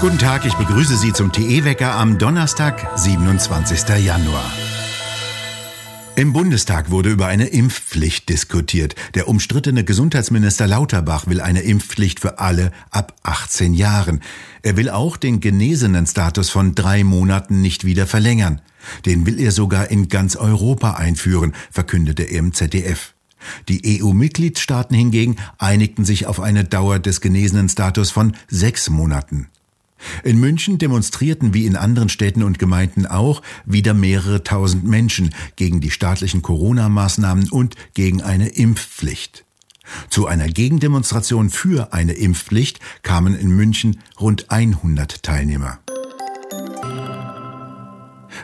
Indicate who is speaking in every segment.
Speaker 1: Guten Tag, ich begrüße Sie zum TE-Wecker am Donnerstag, 27. Januar. Im Bundestag wurde über eine Impfpflicht diskutiert. Der umstrittene Gesundheitsminister Lauterbach will eine Impfpflicht für alle ab 18 Jahren. Er will auch den genesenen Status von drei Monaten nicht wieder verlängern. Den will er sogar in ganz Europa einführen, verkündete er im ZDF. Die EU-Mitgliedstaaten hingegen einigten sich auf eine Dauer des genesenen Status von sechs Monaten. In München demonstrierten wie in anderen Städten und Gemeinden auch wieder mehrere tausend Menschen gegen die staatlichen Corona-Maßnahmen und gegen eine Impfpflicht. Zu einer Gegendemonstration für eine Impfpflicht kamen in München rund 100 Teilnehmer.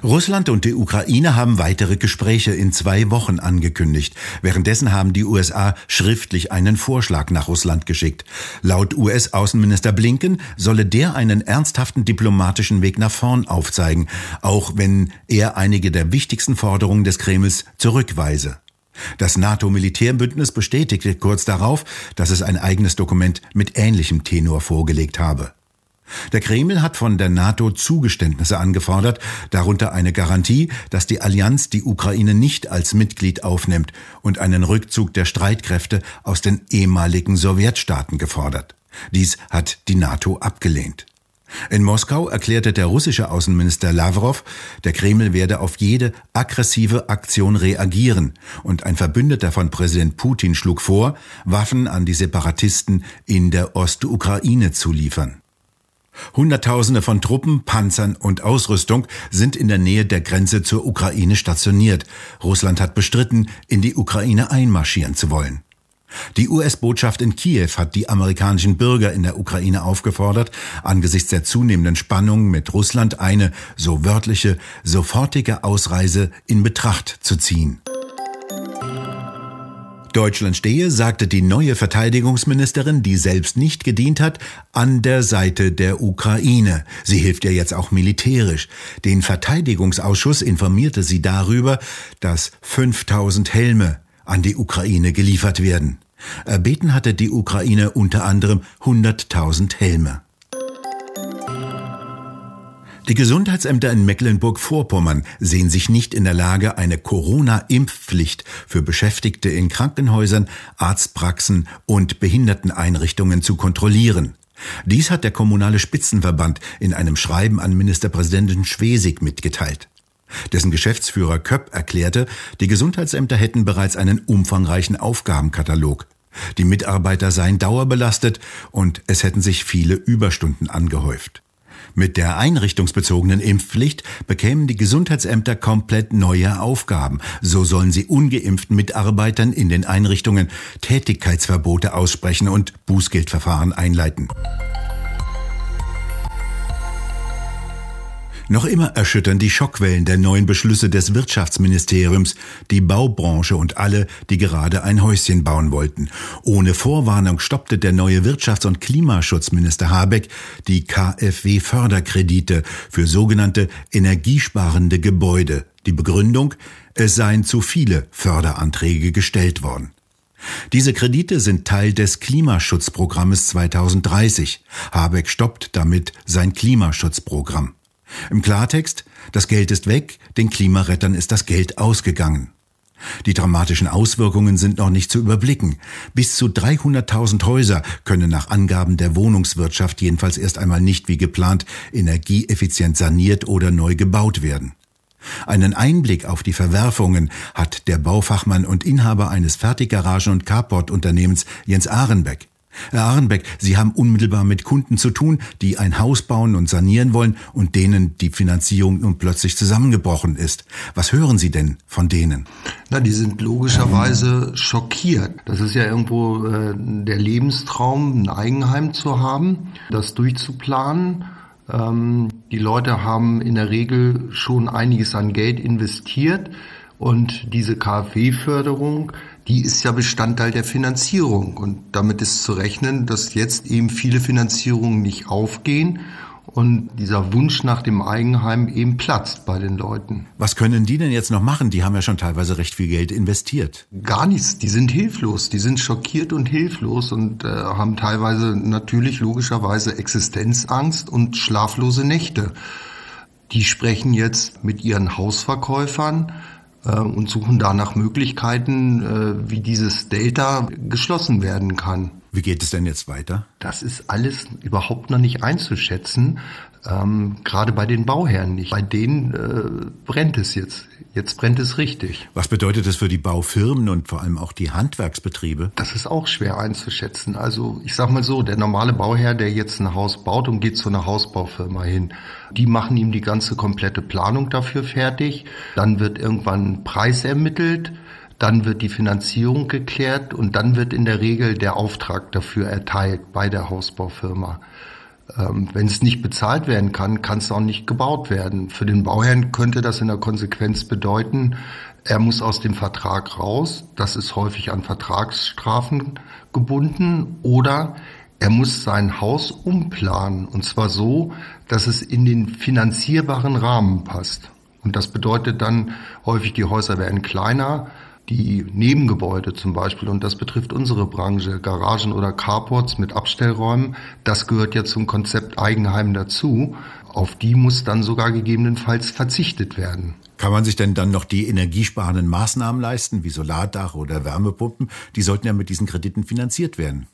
Speaker 1: Russland und die Ukraine haben weitere Gespräche in zwei Wochen angekündigt. Währenddessen haben die USA schriftlich einen Vorschlag nach Russland geschickt. Laut US-Außenminister Blinken solle der einen ernsthaften diplomatischen Weg nach vorn aufzeigen, auch wenn er einige der wichtigsten Forderungen des Kremls zurückweise. Das NATO-Militärbündnis bestätigte kurz darauf, dass es ein eigenes Dokument mit ähnlichem Tenor vorgelegt habe. Der Kreml hat von der NATO Zugeständnisse angefordert, darunter eine Garantie, dass die Allianz die Ukraine nicht als Mitglied aufnimmt und einen Rückzug der Streitkräfte aus den ehemaligen Sowjetstaaten gefordert. Dies hat die NATO abgelehnt. In Moskau erklärte der russische Außenminister Lavrov, der Kreml werde auf jede aggressive Aktion reagieren, und ein Verbündeter von Präsident Putin schlug vor, Waffen an die Separatisten in der Ostukraine zu liefern. Hunderttausende von Truppen, Panzern und Ausrüstung sind in der Nähe der Grenze zur Ukraine stationiert. Russland hat bestritten, in die Ukraine einmarschieren zu wollen. Die US-Botschaft in Kiew hat die amerikanischen Bürger in der Ukraine aufgefordert, angesichts der zunehmenden Spannung mit Russland eine, so wörtliche, sofortige Ausreise in Betracht zu ziehen. Deutschland stehe, sagte die neue Verteidigungsministerin, die selbst nicht gedient hat, an der Seite der Ukraine. Sie hilft ja jetzt auch militärisch. Den Verteidigungsausschuss informierte sie darüber, dass 5000 Helme an die Ukraine geliefert werden. Erbeten hatte die Ukraine unter anderem 100.000 Helme. Die Gesundheitsämter in Mecklenburg-Vorpommern sehen sich nicht in der Lage, eine Corona-Impfpflicht für Beschäftigte in Krankenhäusern, Arztpraxen und Behinderteneinrichtungen zu kontrollieren. Dies hat der kommunale Spitzenverband in einem Schreiben an Ministerpräsidenten Schwesig mitgeteilt. Dessen Geschäftsführer Köpp erklärte, die Gesundheitsämter hätten bereits einen umfangreichen Aufgabenkatalog. Die Mitarbeiter seien dauerbelastet und es hätten sich viele Überstunden angehäuft. Mit der einrichtungsbezogenen Impfpflicht bekämen die Gesundheitsämter komplett neue Aufgaben. So sollen sie ungeimpften Mitarbeitern in den Einrichtungen Tätigkeitsverbote aussprechen und Bußgeldverfahren einleiten. Noch immer erschüttern die Schockwellen der neuen Beschlüsse des Wirtschaftsministeriums die Baubranche und alle, die gerade ein Häuschen bauen wollten. Ohne Vorwarnung stoppte der neue Wirtschafts- und Klimaschutzminister Habeck die KfW-Förderkredite für sogenannte energiesparende Gebäude. Die Begründung, es seien zu viele Förderanträge gestellt worden. Diese Kredite sind Teil des Klimaschutzprogrammes 2030. Habeck stoppt damit sein Klimaschutzprogramm. Im Klartext, das Geld ist weg, den Klimarettern ist das Geld ausgegangen. Die dramatischen Auswirkungen sind noch nicht zu überblicken. Bis zu 300.000 Häuser können nach Angaben der Wohnungswirtschaft jedenfalls erst einmal nicht wie geplant energieeffizient saniert oder neu gebaut werden. Einen Einblick auf die Verwerfungen hat der Baufachmann und Inhaber eines Fertiggaragen- und Carport-Unternehmens Jens Ahrenbeck. Herr Ahrenbeck, Sie haben unmittelbar mit Kunden zu tun, die ein Haus bauen und sanieren wollen und denen die Finanzierung nun plötzlich zusammengebrochen ist. Was hören Sie denn von denen?
Speaker 2: Na, die sind logischerweise schockiert. Das ist ja irgendwo äh, der Lebenstraum, ein Eigenheim zu haben, das durchzuplanen. Ähm, die Leute haben in der Regel schon einiges an Geld investiert und diese KfW-Förderung, die ist ja Bestandteil der Finanzierung. Und damit ist zu rechnen, dass jetzt eben viele Finanzierungen nicht aufgehen und dieser Wunsch nach dem Eigenheim eben platzt bei den Leuten.
Speaker 1: Was können die denn jetzt noch machen? Die haben ja schon teilweise recht viel Geld investiert.
Speaker 2: Gar nichts. Die sind hilflos. Die sind schockiert und hilflos und äh, haben teilweise natürlich logischerweise Existenzangst und schlaflose Nächte. Die sprechen jetzt mit ihren Hausverkäufern und suchen danach Möglichkeiten, äh, wie dieses Delta geschlossen werden kann.
Speaker 1: Wie geht es denn jetzt weiter?
Speaker 2: Das ist alles überhaupt noch nicht einzuschätzen, ähm, gerade bei den Bauherren nicht. Bei denen äh, brennt es jetzt. Jetzt brennt es richtig.
Speaker 1: Was bedeutet das für die Baufirmen und vor allem auch die Handwerksbetriebe?
Speaker 2: Das ist auch schwer einzuschätzen. Also ich sag mal so, der normale Bauherr, der jetzt ein Haus baut und geht zu einer Hausbaufirma hin, die machen ihm die ganze komplette Planung dafür fertig. Dann wird irgendwann ein Preis ermittelt dann wird die Finanzierung geklärt und dann wird in der Regel der Auftrag dafür erteilt bei der Hausbaufirma. Ähm, wenn es nicht bezahlt werden kann, kann es auch nicht gebaut werden. Für den Bauherrn könnte das in der Konsequenz bedeuten, er muss aus dem Vertrag raus. Das ist häufig an Vertragsstrafen gebunden. Oder er muss sein Haus umplanen. Und zwar so, dass es in den finanzierbaren Rahmen passt. Und das bedeutet dann häufig, die Häuser werden kleiner, die Nebengebäude zum Beispiel, und das betrifft unsere Branche, Garagen oder Carports mit Abstellräumen, das gehört ja zum Konzept Eigenheim dazu. Auf die muss dann sogar gegebenenfalls verzichtet werden.
Speaker 1: Kann man sich denn dann noch die energiesparenden Maßnahmen leisten, wie Solardach oder Wärmepumpen? Die sollten ja mit diesen Krediten finanziert werden.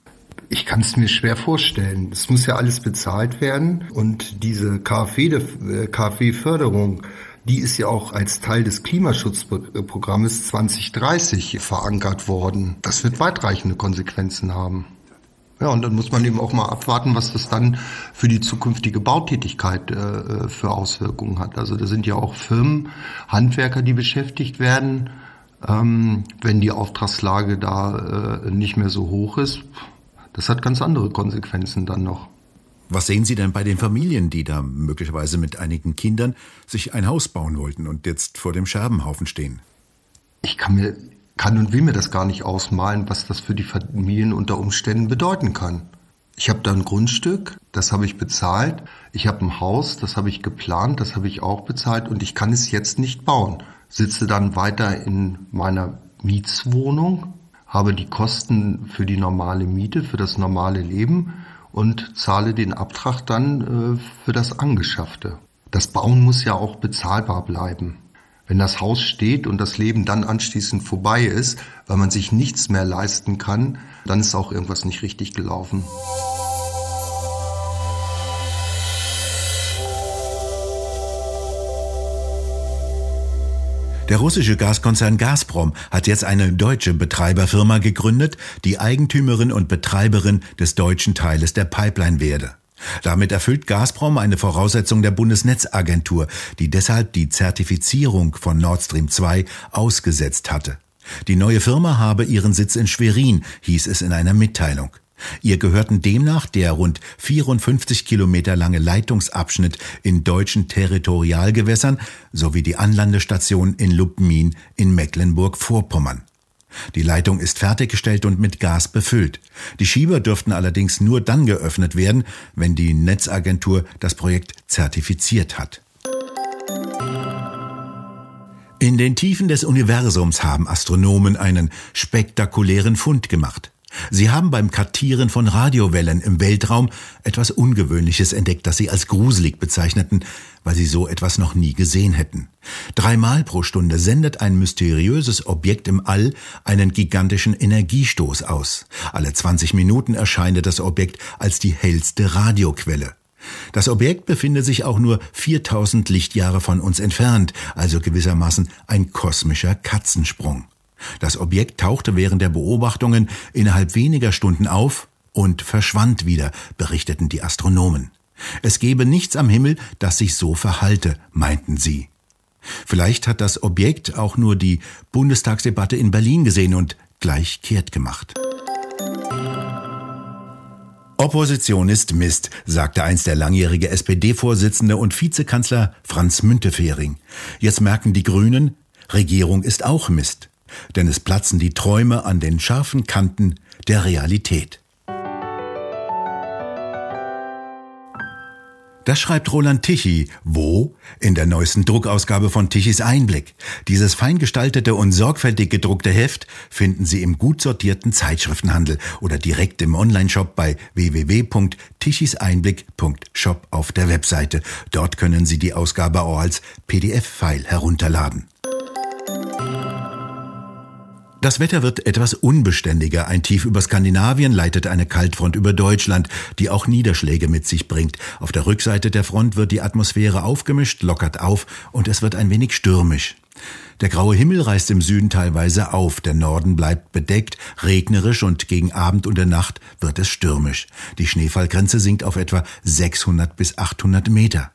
Speaker 2: Ich kann es mir schwer vorstellen. Es muss ja alles bezahlt werden und diese KfW-Förderung, die ist ja auch als Teil des Klimaschutzprogrammes 2030 verankert worden. Das wird weitreichende Konsequenzen haben. Ja, und dann muss man eben auch mal abwarten, was das dann für die zukünftige Bautätigkeit äh, für Auswirkungen hat. Also da sind ja auch Firmen, Handwerker, die beschäftigt werden. Ähm, wenn die Auftragslage da äh, nicht mehr so hoch ist, das hat ganz andere Konsequenzen dann noch.
Speaker 1: Was sehen Sie denn bei den Familien, die da möglicherweise mit einigen Kindern sich ein Haus bauen wollten und jetzt vor dem Scherbenhaufen stehen?
Speaker 2: Ich kann mir, kann und will mir das gar nicht ausmalen, was das für die Familien unter Umständen bedeuten kann. Ich habe da ein Grundstück, das habe ich bezahlt. Ich habe ein Haus, das habe ich geplant, das habe ich auch bezahlt und ich kann es jetzt nicht bauen. Sitze dann weiter in meiner Mietswohnung, habe die Kosten für die normale Miete, für das normale Leben und zahle den Abtrag dann äh, für das Angeschaffte. Das Bauen muss ja auch bezahlbar bleiben. Wenn das Haus steht und das Leben dann anschließend vorbei ist, weil man sich nichts mehr leisten kann, dann ist auch irgendwas nicht richtig gelaufen.
Speaker 1: Der russische Gaskonzern Gazprom hat jetzt eine deutsche Betreiberfirma gegründet, die Eigentümerin und Betreiberin des deutschen Teiles der Pipeline werde. Damit erfüllt Gazprom eine Voraussetzung der Bundesnetzagentur, die deshalb die Zertifizierung von Nord Stream 2 ausgesetzt hatte. Die neue Firma habe ihren Sitz in Schwerin, hieß es in einer Mitteilung. Ihr gehörten demnach der rund 54 Kilometer lange Leitungsabschnitt in deutschen Territorialgewässern sowie die Anlandestation in Lubmin in Mecklenburg-Vorpommern. Die Leitung ist fertiggestellt und mit Gas befüllt. Die Schieber dürften allerdings nur dann geöffnet werden, wenn die Netzagentur das Projekt zertifiziert hat. In den Tiefen des Universums haben Astronomen einen spektakulären Fund gemacht. Sie haben beim Kartieren von Radiowellen im Weltraum etwas Ungewöhnliches entdeckt, das Sie als gruselig bezeichneten, weil Sie so etwas noch nie gesehen hätten. Dreimal pro Stunde sendet ein mysteriöses Objekt im All einen gigantischen Energiestoß aus. Alle 20 Minuten erscheint das Objekt als die hellste Radioquelle. Das Objekt befindet sich auch nur 4000 Lichtjahre von uns entfernt, also gewissermaßen ein kosmischer Katzensprung. Das Objekt tauchte während der Beobachtungen innerhalb weniger Stunden auf und verschwand wieder, berichteten die Astronomen. Es gebe nichts am Himmel, das sich so verhalte, meinten sie. Vielleicht hat das Objekt auch nur die Bundestagsdebatte in Berlin gesehen und gleich kehrt gemacht. Opposition ist Mist, sagte einst der langjährige SPD-Vorsitzende und Vizekanzler Franz Müntefering. Jetzt merken die Grünen, Regierung ist auch Mist denn es platzen die Träume an den scharfen Kanten der Realität. Das schreibt Roland Tichy. Wo? In der neuesten Druckausgabe von Tichys Einblick. Dieses fein gestaltete und sorgfältig gedruckte Heft finden Sie im gut sortierten Zeitschriftenhandel oder direkt im Onlineshop bei www.tichiseinblick.shop auf der Webseite. Dort können Sie die Ausgabe auch als PDF-File herunterladen. Das Wetter wird etwas unbeständiger. Ein Tief über Skandinavien leitet eine Kaltfront über Deutschland, die auch Niederschläge mit sich bringt. Auf der Rückseite der Front wird die Atmosphäre aufgemischt, lockert auf und es wird ein wenig stürmisch. Der graue Himmel reißt im Süden teilweise auf, der Norden bleibt bedeckt, regnerisch und gegen Abend und der Nacht wird es stürmisch. Die Schneefallgrenze sinkt auf etwa 600 bis 800 Meter.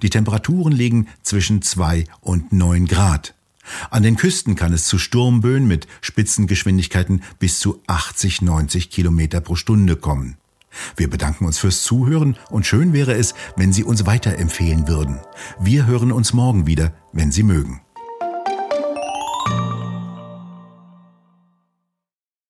Speaker 1: Die Temperaturen liegen zwischen 2 und 9 Grad. An den Küsten kann es zu Sturmböen mit Spitzengeschwindigkeiten bis zu 80, 90 Kilometer pro Stunde kommen. Wir bedanken uns fürs Zuhören und schön wäre es, wenn Sie uns weiterempfehlen würden. Wir hören uns morgen wieder, wenn Sie mögen.